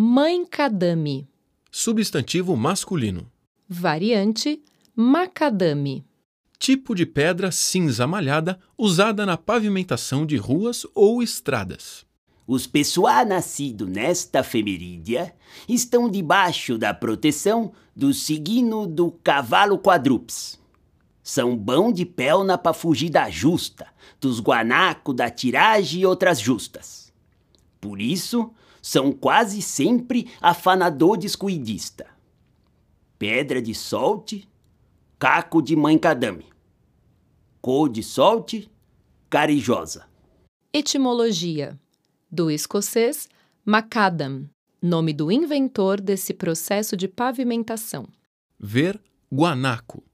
Mãe-cadame. Substantivo masculino. Variante macadame. Tipo de pedra cinza malhada usada na pavimentação de ruas ou estradas. Os pessoal nascidos nesta efemerídea estão debaixo da proteção do signo do cavalo quadrúpes. São bom de pelna para fugir da justa, dos guanacos, da tiragem e outras justas. Por isso, são quase sempre afanador descuidista. Pedra de solte, caco de mãe cadame. Cor de solte, carijosa. Etimologia: do escocês macadam, nome do inventor desse processo de pavimentação. Ver guanaco.